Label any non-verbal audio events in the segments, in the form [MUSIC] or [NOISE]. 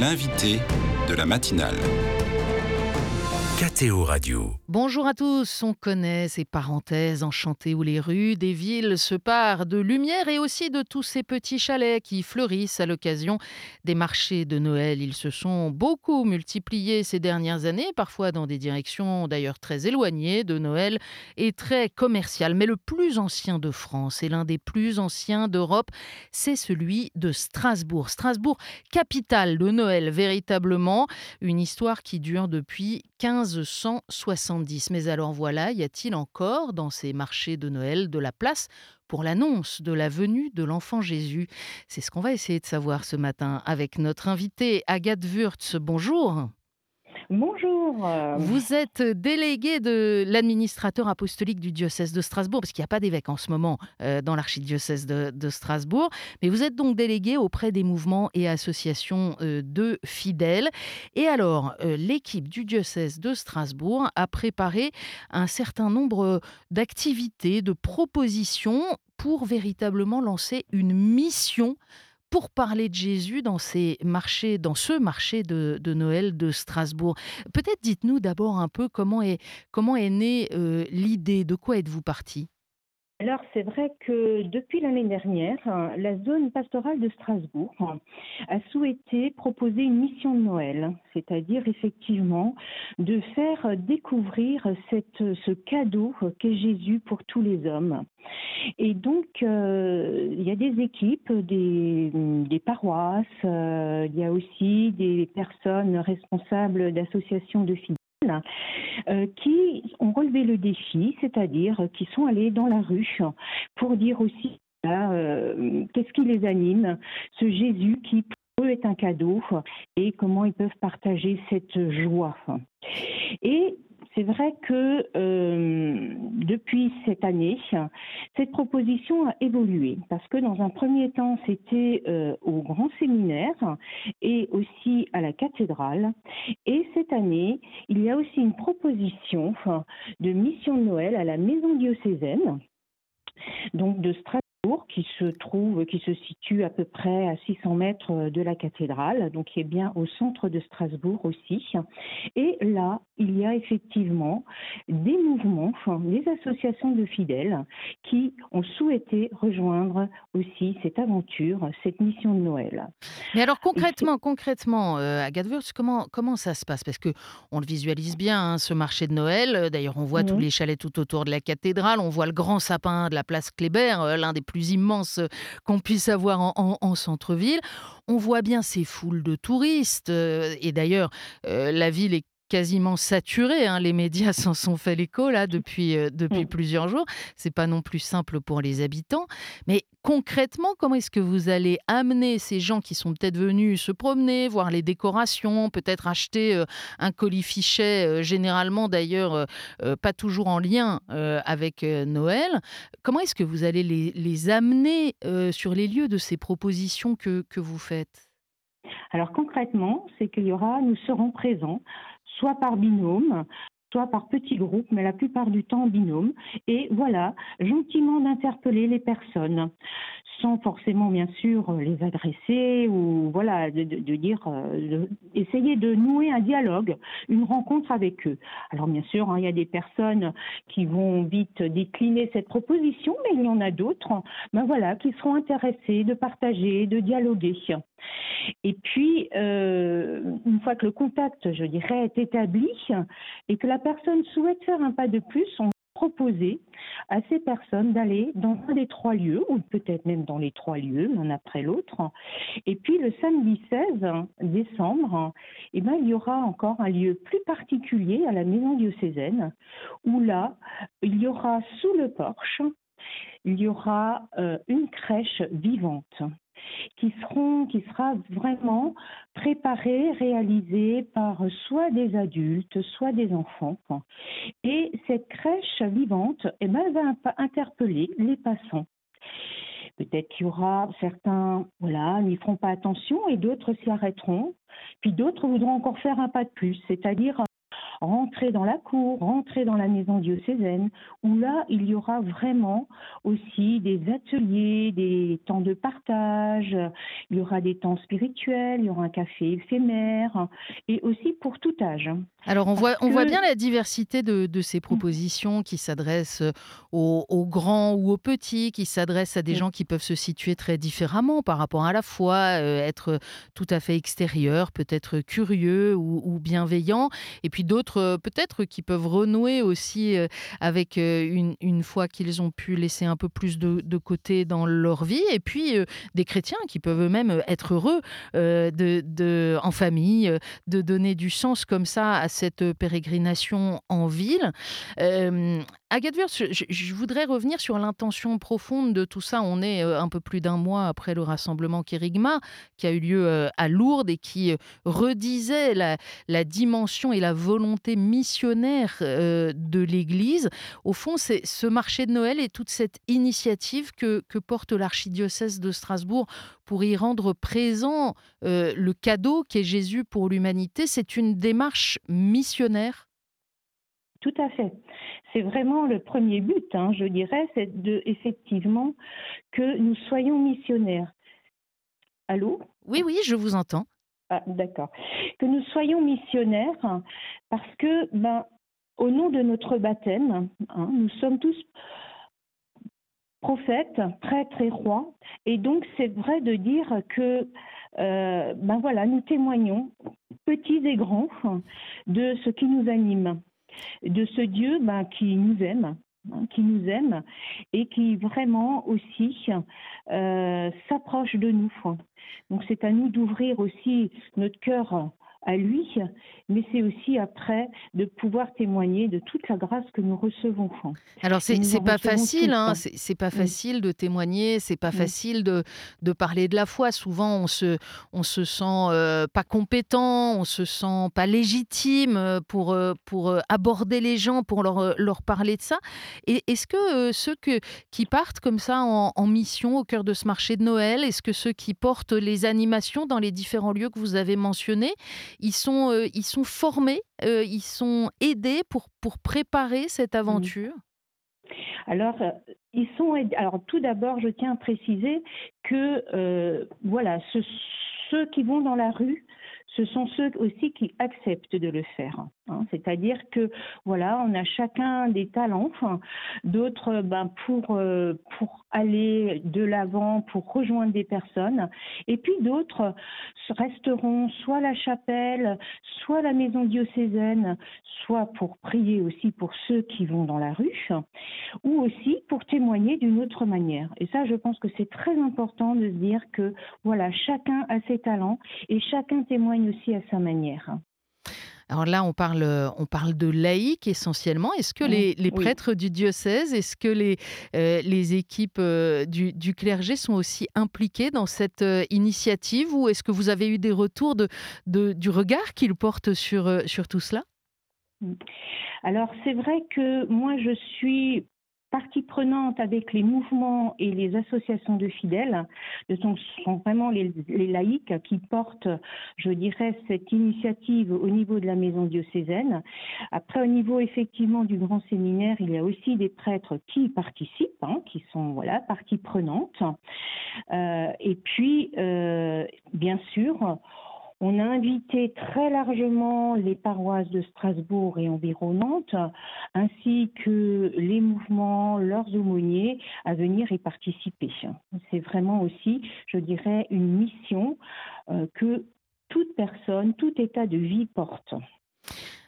L'invité de la matinale. KTO Radio. Bonjour à tous, on connaît ces parenthèses enchantées où les rues des villes se parent de lumière et aussi de tous ces petits chalets qui fleurissent à l'occasion des marchés de Noël. Ils se sont beaucoup multipliés ces dernières années, parfois dans des directions d'ailleurs très éloignées de Noël et très commerciales. Mais le plus ancien de France et l'un des plus anciens d'Europe, c'est celui de Strasbourg. Strasbourg, capitale de Noël véritablement, une histoire qui dure depuis 15 1570. Mais alors voilà, y a-t-il encore dans ces marchés de Noël de la place pour l'annonce de la venue de l'enfant Jésus? C'est ce qu'on va essayer de savoir ce matin avec notre invité Agathe Wurtz. Bonjour. Bonjour. Vous êtes délégué de l'administrateur apostolique du diocèse de Strasbourg, parce qu'il n'y a pas d'évêque en ce moment euh, dans l'archidiocèse de, Strasbourg, mais vous êtes donc délégué auprès des mouvements et associations euh, de fidèles. Et alors, euh, l'équipe du diocèse de Strasbourg a préparé un certain nombre d'activités, de propositions pour véritablement lancer une mission pour parler de Jésus dans ces marchés, dans ce marché de, Noël de Strasbourg. Peut-être dites-nous d'abord un peu comment est, comment est née euh, l'idée, de quoi êtes-vous parti? Alors c'est vrai que depuis l'année dernière, la zone pastorale de Strasbourg a souhaité proposer une mission de Noël, c'est-à-dire effectivement de faire découvrir ce cadeau qu'est Jésus pour tous les hommes. Et donc euh, il y a des équipes, des, paroisses, euh, il y a aussi des personnes responsables d'associations de euh, qui ont relevé le défi, c'est-à-dire qui sont allés dans la rue pour dire aussi euh, qu'est-ce qui les anime, ce Jésus qui pour eux est un cadeau et comment ils peuvent partager cette joie. Et c'est vrai que euh, depuis cette année, cette proposition a évolué parce que dans un premier temps, c'était euh, au grand séminaire et aussi à la cathédrale. Et cette année, il y a aussi une proposition de mission de Noël à la maison diocésaine, donc de Strasbourg qui se trouve, qui se situe à peu près à 600 mètres de la cathédrale, donc qui est bien au centre de Strasbourg aussi. Et là, il y a effectivement des mouvements, des associations de fidèles qui ont souhaité rejoindre aussi cette aventure, cette mission de Noël. Mais alors concrètement, concrètement, euh, à comment comment ça se passe? Parce que on le visualise bien, hein, ce marché de Noël. D'ailleurs, on voit tous les chalets tout autour de la cathédrale, on voit le grand sapin de la place Kléber, euh, l'un des plus immenses qu'on puisse avoir en, centre-ville. On voit bien ces foules de touristes. Euh, et d'ailleurs, euh, la ville est quasiment saturée. Hein. Les médias [LAUGHS] s'en sont fait l'écho là depuis, euh, depuis mm. plusieurs jours. C'est pas non plus simple pour les habitants. Mais concrètement, comment est-ce que vous allez amener ces gens qui sont peut-être venus se promener, voir les décorations, peut-être acheter euh, un colis fichet, euh, généralement d'ailleurs pas toujours en lien avec Noël? Comment est-ce que vous allez les, les amener sur les lieux de ces propositions que, que vous faites? Alors concrètement, c'est qu'il y aura, nous serons présents soit par binôme, soit par petits groupes, mais la plupart du temps en binôme. Et voilà, gentiment d'interpeller les personnes, sans forcément bien sûr les adresser ou voilà de, dire, euh, essayer de nouer un dialogue, une rencontre avec eux. Alors bien sûr, hein, il y a des personnes qui vont vite décliner cette proposition, mais il y en a d'autres, ben voilà, qui seront intéressés de partager, de dialoguer. Et puis, euh, une fois que le contact, je dirais, est établi et que la personne souhaite faire un pas de plus, on proposer à ces personnes d'aller dans un des trois lieux, ou peut-être même dans les trois lieux, l'un après l'autre. Et puis, le samedi 16 décembre, eh ben, il y aura encore un lieu plus particulier à la maison diocésaine, où là, il y aura sous le porche, il y aura euh, une crèche vivante qui sera vraiment préparée, réalisée par soit des adultes, soit des enfants. Et cette crèche vivante, eh ben, va interpeller les passants. Peut-être qu'il y aura certains, voilà, n'y feront pas attention et d'autres s'y arrêteront. Puis d'autres voudront encore faire un pas de plus, c'est-à-dire rentrer dans la cour, rentrer dans la maison diocésaine, où là, il y aura vraiment aussi des ateliers, des temps de partage, il y aura des temps spirituels, il y aura un café éphémère, et aussi pour tout âge. Alors on voit, on voit bien la diversité de, ces propositions qui s'adressent aux, grands ou aux petits, qui s'adressent à des gens qui peuvent se situer très différemment par rapport à la foi, euh, être tout à fait extérieur, peut-être curieux ou, bienveillant, et puis d'autres euh, peut-être qui peuvent renouer aussi euh, avec une, une foi qu'ils ont pu laisser un peu plus de, côté dans leur vie, et puis des chrétiens qui peuvent eux-mêmes être heureux en famille, de donner du sens comme ça à cette pérégrination en ville. Euh, Agathe je, voudrais revenir sur l'intention profonde de tout ça. On est euh, un peu plus d'un mois après le rassemblement Kérigma qui a eu lieu euh, à Lourdes et qui redisait la, dimension et la volonté missionnaire de l'Église. Au fond, c'est ce marché de Noël et toute cette initiative que, que porte l'archidiocèse de Strasbourg pour y rendre présent le cadeau qu'est Jésus pour l'humanité. C'est une démarche missionnaire tout à fait. C'est vraiment le premier but, hein, je dirais, c'est de effectivement que nous soyons missionnaires. Allô? Oui, oui, je vous entends. Ah, d'accord. Que nous soyons missionnaires parce que, ben, au nom de notre baptême, hein, nous sommes tous prophètes, prêtres et rois, et donc c'est vrai de dire que, euh, ben voilà, nous témoignons, petits et grands, de ce qui nous anime de ce Dieu ben, qui nous aime, hein, qui nous aime et qui vraiment aussi euh, s'approche de nous. Donc c'est à nous d'ouvrir aussi notre cœur à lui, mais c'est aussi après de pouvoir témoigner de toute la grâce que nous recevons. Alors c'est n'est pas facile, hein, c'est pas facile de témoigner, c'est pas facile de, de parler de la foi. Souvent on se on se sent euh, pas compétent, on se sent pas légitime euh, pour euh, pour aborder les gens, pour leur leur parler de ça. Et est-ce que ceux que, qui partent comme ça en, en mission au cœur de ce marché de Noël, est-ce que ceux qui portent les animations dans les différents lieux que vous avez mentionnés, ils sont, euh, ils sont formés, euh, ils sont aidés pour, pour préparer cette mmh. aventure? Alors, euh, ils sont. Alors, tout d'abord, je tiens à préciser que, voilà, ceux qui vont dans la rue, ce sont ceux aussi qui acceptent de le faire. Hein. C'est-à-dire que voilà, on a chacun des talents, d'autres ben, pour euh, pour aller de l'avant, pour rejoindre des personnes, et puis d'autres resteront soit la chapelle, soit la maison diocésaine, soit pour prier aussi pour ceux qui vont dans la rue, ou aussi pour témoigner d'une autre manière. Et ça, je pense que c'est très important de se dire que voilà, chacun a ses talents et chacun témoigne aussi à sa manière. Alors là, on parle, on parle de laïcs essentiellement. Est-ce que les, prêtres du diocèse, est-ce que les, euh, les équipes euh, du, clergé sont aussi impliquées dans cette euh, initiative ou est-ce que vous avez eu des retours de, du regard qu'ils portent sur, sur tout cela? Mmh. alors c'est vrai que moi je suis partie prenante avec les mouvements et les associations de fidèles. Ce sont, vraiment les, laïcs qui portent, je dirais, cette initiative au niveau de la maison diocésaine. Après, au niveau effectivement du grand séminaire, il y a aussi des prêtres qui participent, hein, qui sont voilà partie prenante. Euh, et puis, euh, bien sûr, on a invité très largement les paroisses de Strasbourg et environnantes, ainsi que les mouvements, leurs aumôniers, à venir y participer. C'est vraiment aussi, je dirais, une mission euh, que toute personne, tout état de vie porte.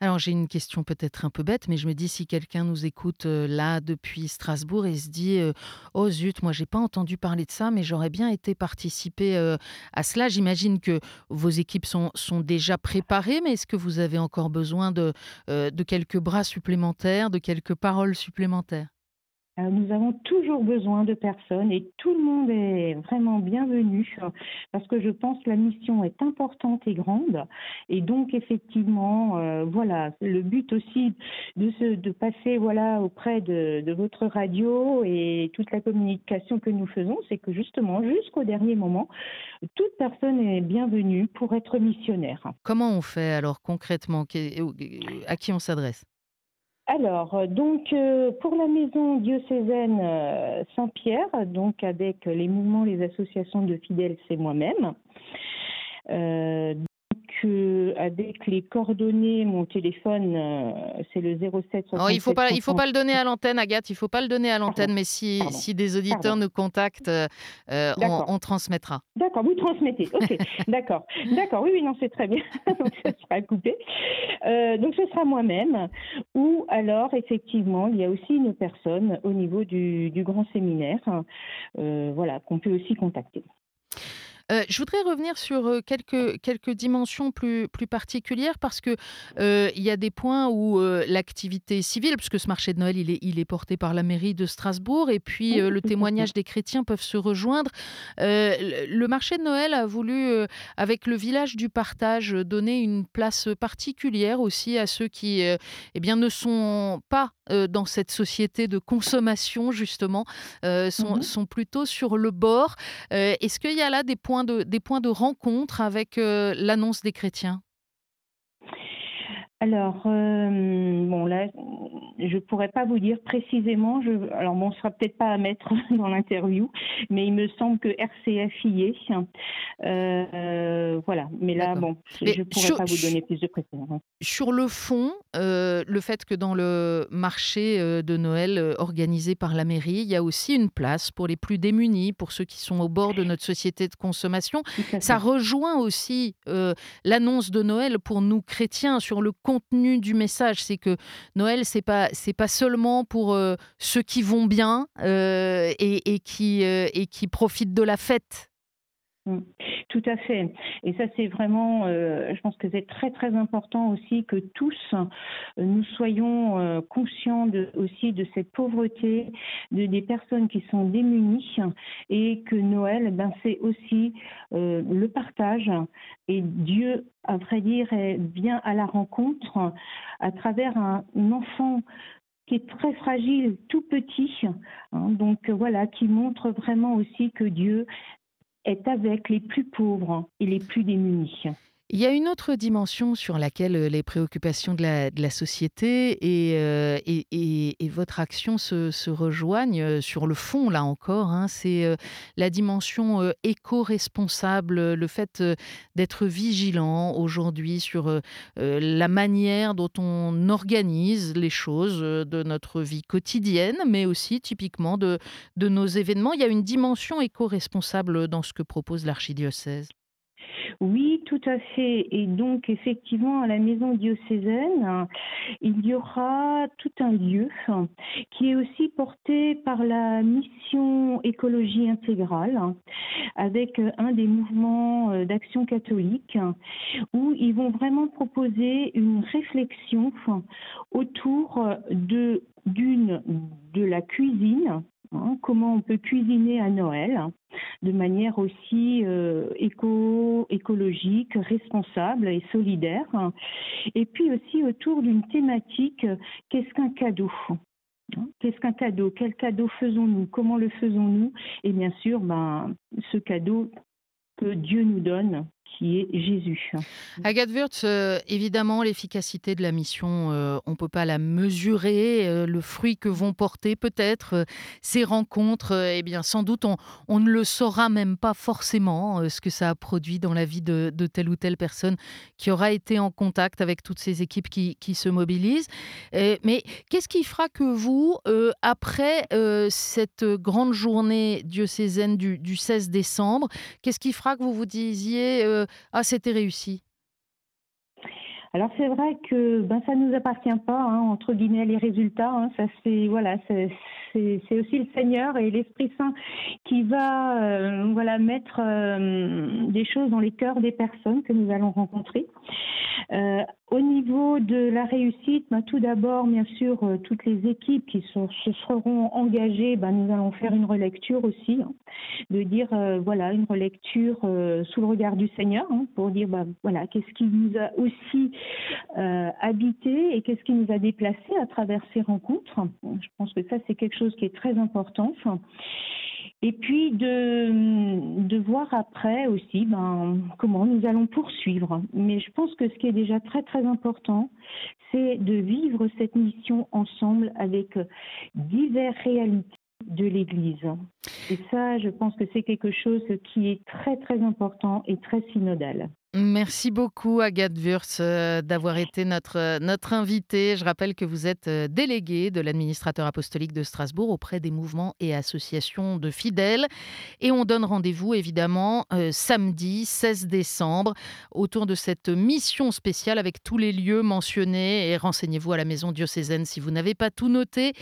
Alors j'ai une question peut-être un peu bête, mais je me dis si quelqu'un nous écoute euh, là depuis Strasbourg et se dit euh, oh zut, moi j'ai pas entendu parler de ça, mais j'aurais bien été participer euh, à cela. J'imagine que vos équipes sont, déjà préparées, mais est-ce que vous avez encore besoin de quelques bras supplémentaires, de quelques paroles supplémentaires? Euh, nous avons toujours besoin de personnes et tout le monde est vraiment bienvenu parce que je pense que la mission est importante et grande. Et donc, effectivement, euh, voilà, le but aussi de, se, de passer voilà, auprès de, votre radio et toute la communication que nous faisons, c'est que justement, jusqu'au dernier moment, toute personne est bienvenue pour être missionnaire. Comment on fait alors concrètement? À qui on s'adresse? Alors, euh, donc, euh, pour la maison diocésaine euh, Saint-Pierre, donc avec les mouvements, les associations de fidèles, c'est moi-même avec les coordonnées, mon téléphone, euh, c'est le 07 oh, il faut pas, il faut pas le donner à l'antenne, Agathe. Il faut pas le donner à l'antenne, mais si, si des auditeurs nous contactent, euh, on, transmettra. D'accord, vous transmettez. Ok, [LAUGHS] d'accord, d'accord. Oui, oui, non, c'est très bien. [LAUGHS] donc ça sera coupé. Euh, donc ce sera moi-même. Ou alors, effectivement, il y a aussi une personne au niveau du, du grand séminaire, voilà, qu'on peut aussi contacter. Euh, je voudrais revenir sur euh, quelques, quelques dimensions plus, plus particulières parce que euh, y a des points où l'activité civile, puisque ce marché de Noël, il est, il est porté par la mairie de Strasbourg, et puis le témoignage des chrétiens peuvent se rejoindre. le marché de Noël a voulu, avec le village du partage, donner une place particulière aussi à ceux qui eh bien, ne sont pas dans cette société de consommation, justement, sont, mmh sont plutôt sur le bord. Est-ce qu'il y a là des points de, des points de rencontre avec euh, l'annonce des chrétiens? Alors, euh, bon, là, je pourrais pas vous dire précisément. Je, alors, bon, ce sera peut-être pas à mettre [LAUGHS] dans l'interview, mais il me semble que RCF y est. Euh, voilà. Mais là, bon, je ne pourrais pas vous donner plus de précision. Hein. Sur le fond, euh, le fait que dans le marché de Noël organisé par la mairie, il y a aussi une place pour les plus démunis, pour ceux qui sont au bord de notre société de consommation. Ça rejoint aussi l'annonce de Noël pour nous chrétiens sur le contenu du message. C'est que Noël, c'est pas c'est pas seulement pour euh, ceux qui vont bien euh, et, qui euh, et qui profitent de la fête. Mmh. Tout à fait. Et ça, c'est vraiment, je pense que c'est très très important aussi que tous nous soyons conscients de, aussi de cette pauvreté de, des personnes qui sont démunies et que Noël, ben, c'est aussi le partage. Et Dieu, à vrai dire, vient à la rencontre à travers un enfant qui est très fragile, tout petit, hein, donc voilà, qui montre vraiment aussi que Dieu est avec les plus pauvres et les plus démunis. Il y a une autre dimension sur laquelle euh, les préoccupations de la, société euh, et, votre action se, rejoignent euh, sur le fond, là encore. Hein. c'est la dimension éco-responsable, le fait d'être vigilant aujourd'hui sur la manière dont on organise les choses de notre vie quotidienne, mais aussi typiquement de nos événements. Il y a une dimension éco-responsable dans ce que propose l'archidiocèse. Oui, tout à fait. Et donc, effectivement, à la maison diocésaine, il y aura tout un lieu qui est aussi porté par la mission écologie intégrale, avec un des mouvements euh, d'action catholique, où ils vont vraiment proposer une réflexion autour de d'une de la cuisine Hein, comment on peut cuisiner à Noël de manière aussi euh, éco, écologique, responsable et solidaire. Et puis aussi autour d'une thématique, qu'est-ce qu'un cadeau hein, Qu'est-ce qu'un cadeau Quel cadeau faisons-nous Comment le faisons-nous? Et bien sûr, ben, ce cadeau que Dieu nous donne qui est Jésus. Agathe Wurtz, euh, évidemment, l'efficacité de la mission, euh, on ne peut pas la mesurer. Euh, le fruit que vont porter peut-être ces rencontres, eh bien, sans doute, on, ne le saura même pas forcément ce que ça a produit dans la vie de, telle ou telle personne qui aura été en contact avec toutes ces équipes qui, se mobilisent. mais qu'est-ce qui fera que vous, après cette grande journée diocésaine du, du 16 décembre, qu'est-ce qui fera que vous vous disiez ah, c'était réussi alors c'est vrai que ben ça nous appartient pas hein, entre guillemets les résultats. Hein, ça c'est voilà c'est aussi le Seigneur et l'Esprit Saint qui va euh, voilà mettre euh, des choses dans les cœurs des personnes que nous allons rencontrer. Euh, au niveau de la réussite, ben, tout d'abord, bien sûr, euh, toutes les équipes qui se seront engagées, ben, nous allons faire une relecture aussi, hein, de dire, euh, voilà, une relecture sous le regard du Seigneur, hein, pour dire, ben, voilà, qu'est-ce qui nous a aussi habité et qu'est-ce qui nous a déplacés à travers ces rencontres. Je pense que ça, c'est quelque chose qui est très important et puis de, de voir après aussi ben, comment nous allons poursuivre. Mais je pense que ce qui est déjà très très important, c'est de vivre cette mission ensemble avec diverses réalités de l'Église. Et ça, je pense que c'est quelque chose qui est très très important et très synodal. Merci beaucoup Agathe Wurz euh, d'avoir été notre, euh, notre invitée. Je rappelle que vous êtes euh, déléguée de l'administrateur apostolique de Strasbourg auprès des mouvements et associations de fidèles. Et on donne rendez-vous évidemment samedi 16 décembre autour de cette mission spéciale avec tous les lieux mentionnés. Et renseignez-vous à la maison diocésaine si vous n'avez pas tout noté.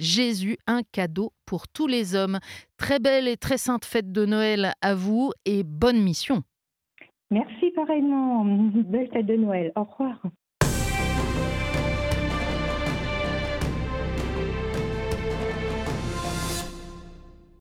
Jésus, un cadeau pour tous les hommes. Très belle et très sainte fête de Noël à vous et bonne mission. Merci pareillement. Belle fête de Noël. Au revoir.